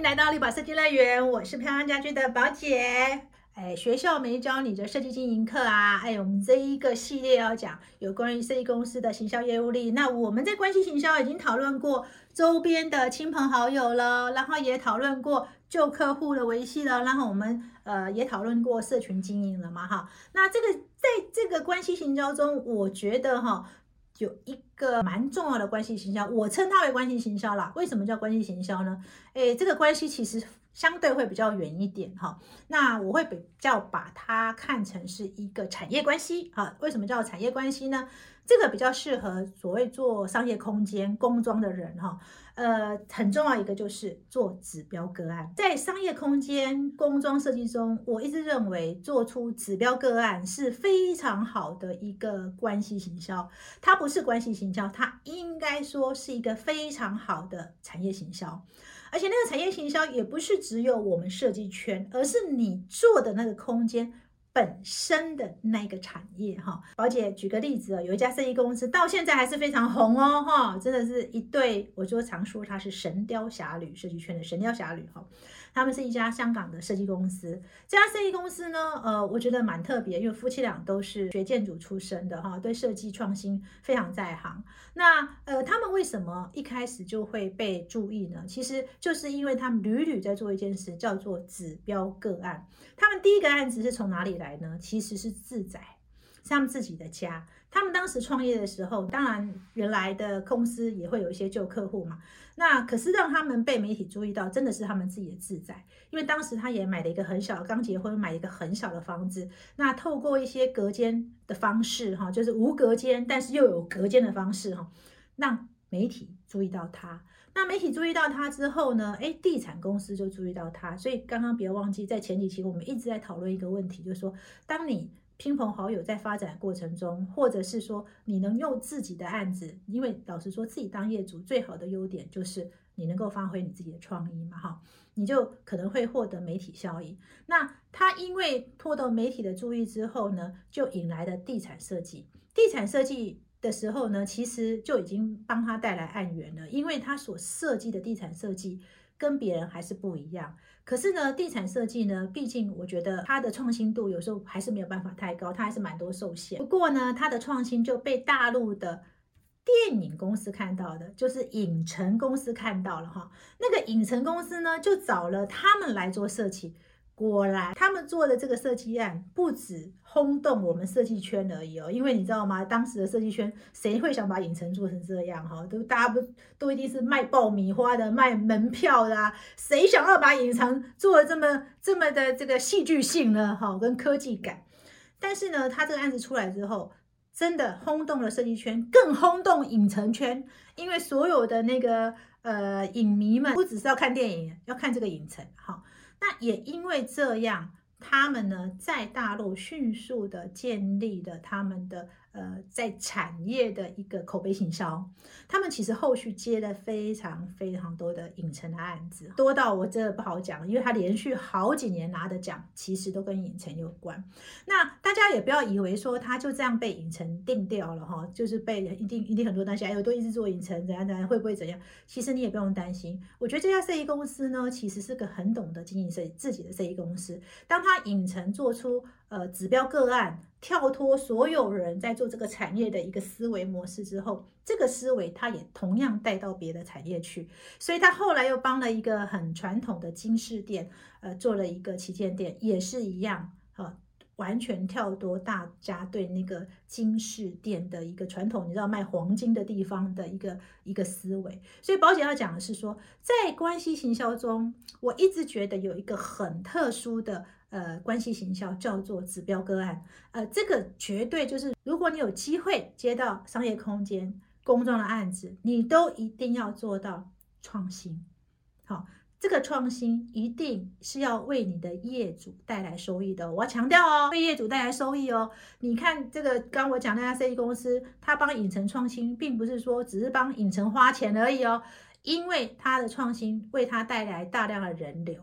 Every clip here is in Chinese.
迎来到立宝设计乐园，我是漂亮家居的宝姐。哎，学校没教你的设计经营课啊！哎，我们这一个系列要讲有关于设计公司的行销业务力。那我们在关系行销已经讨论过周边的亲朋好友了，然后也讨论过旧客户的维系了，然后我们呃也讨论过社群经营了嘛哈。那这个在这个关系行销中，我觉得哈。有一个蛮重要的关系行销，我称它为关系行销啦。为什么叫关系行销呢？诶，这个关系其实相对会比较远一点哈。那我会比较把它看成是一个产业关系啊。为什么叫产业关系呢？这个比较适合所谓做商业空间工装的人哈。呃，很重要一个就是做指标个案，在商业空间工装设计中，我一直认为做出指标个案是非常好的一个关系行销。它不是关系行销，它应该说是一个非常好的产业行销。而且那个产业行销也不是只有我们设计圈，而是你做的那个空间。本身的那个产业哈，宝姐举个例子哦，有一家设计公司到现在还是非常红哦哈，真的是一对，我就常说它是神雕侠侣设计圈的神雕侠侣哈。他们是一家香港的设计公司，这家设计公司呢，呃，我觉得蛮特别，因为夫妻俩都是学建筑出身的哈，对设计创新非常在行。那呃，他们为什么一开始就会被注意呢？其实就是因为他们屡屡在做一件事，叫做指标个案。他们第一个案子是从哪里来呢？其实是自宅，是他们自己的家。他们当时创业的时候，当然原来的公司也会有一些旧客户嘛。那可是让他们被媒体注意到，真的是他们自己的自在。因为当时他也买了一个很小，刚结婚买一个很小的房子。那透过一些隔间的方式，哈，就是无隔间，但是又有隔间的方式，哈，让媒体注意到他。那媒体注意到他之后呢，哎，地产公司就注意到他。所以刚刚不要忘记，在前几期我们一直在讨论一个问题，就是说，当你亲朋好友在发展过程中，或者是说你能用自己的案子，因为老实说，自己当业主最好的优点就是你能够发挥你自己的创意嘛，哈，你就可能会获得媒体效益。那他因为获得媒体的注意之后呢，就引来了地产设计。地产设计的时候呢，其实就已经帮他带来案源了，因为他所设计的地产设计。跟别人还是不一样，可是呢，地产设计呢，毕竟我觉得它的创新度有时候还是没有办法太高，它还是蛮多受限。不过呢，它的创新就被大陆的电影公司看到的，就是影城公司看到了哈。那个影城公司呢，就找了他们来做设计。果然，他们做的这个设计案不止轰动我们设计圈而已哦，因为你知道吗？当时的设计圈谁会想把影城做成这样哈？都大家不都一定是卖爆米花的、卖门票的啊？谁想要把影城做的这么这么的这个戏剧性呢？哈，跟科技感。但是呢，他这个案子出来之后，真的轰动了设计圈，更轰动影城圈，因为所有的那个呃影迷们不只是要看电影，要看这个影城哈。那也因为这样，他们呢在大陆迅速的建立了他们的。呃，在产业的一个口碑行销，他们其实后续接了非常非常多的影城的案子，多到我真的不好讲，因为他连续好几年拿的奖，其实都跟影城有关。那大家也不要以为说他就这样被影城定掉了哈，就是被一定一定很多担心，哎，我都一直做影城，怎样怎样，会不会怎样？其实你也不用担心，我觉得这家设计公司呢，其实是个很懂得经营设自己的设计公司。当他影城做出呃指标个案。跳脱所有人在做这个产业的一个思维模式之后，这个思维他也同样带到别的产业去，所以他后来又帮了一个很传统的金饰店，呃，做了一个旗舰店，也是一样，啊，完全跳脱大家对那个金饰店的一个传统，你知道卖黄金的地方的一个一个思维。所以宝姐要讲的是说，在关系行销中，我一直觉得有一个很特殊的。呃，关系行销叫做指标个案，呃，这个绝对就是，如果你有机会接到商业空间公装的案子，你都一定要做到创新。好，这个创新一定是要为你的业主带来收益的。我要强调哦，为业主带来收益哦。你看这个，刚我讲那家设计公司，他帮影城创新，并不是说只是帮影城花钱而已哦，因为他的创新为他带来大量的人流。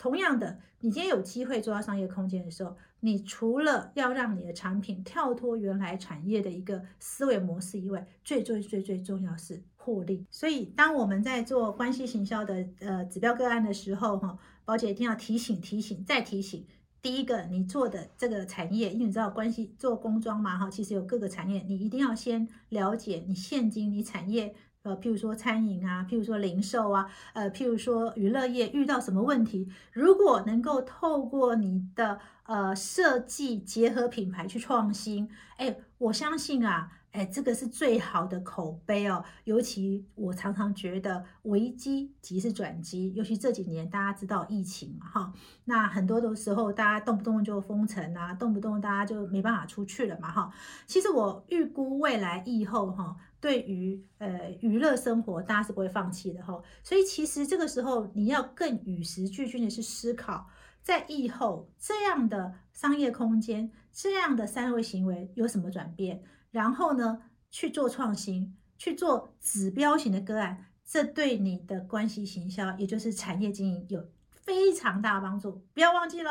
同样的，你今天有机会做到商业空间的时候，你除了要让你的产品跳脱原来产业的一个思维模式以外，最最最最重要是获利。所以，当我们在做关系行销的呃指标个案的时候，哈，宝姐一定要提醒、提醒、再提醒。第一个，你做的这个产业，因为你知道关系做工装嘛，哈，其实有各个产业，你一定要先了解你现今你产业。呃，譬如说餐饮啊，譬如说零售啊，呃，譬如说娱乐业遇到什么问题，如果能够透过你的呃设计结合品牌去创新，哎，我相信啊。哎，这个是最好的口碑哦。尤其我常常觉得危机即是转机，尤其这几年大家知道疫情嘛，哈，那很多的时候大家动不动就封城啊，动不动大家就没办法出去了嘛，哈。其实我预估未来疫后哈，对于呃娱乐生活大家是不会放弃的哈。所以其实这个时候你要更与时俱进的是思考，在疫后这样的商业空间，这样的三位行为有什么转变？然后呢，去做创新，去做指标型的个案，这对你的关系行销，也就是产业经营有非常大的帮助。不要忘记喽！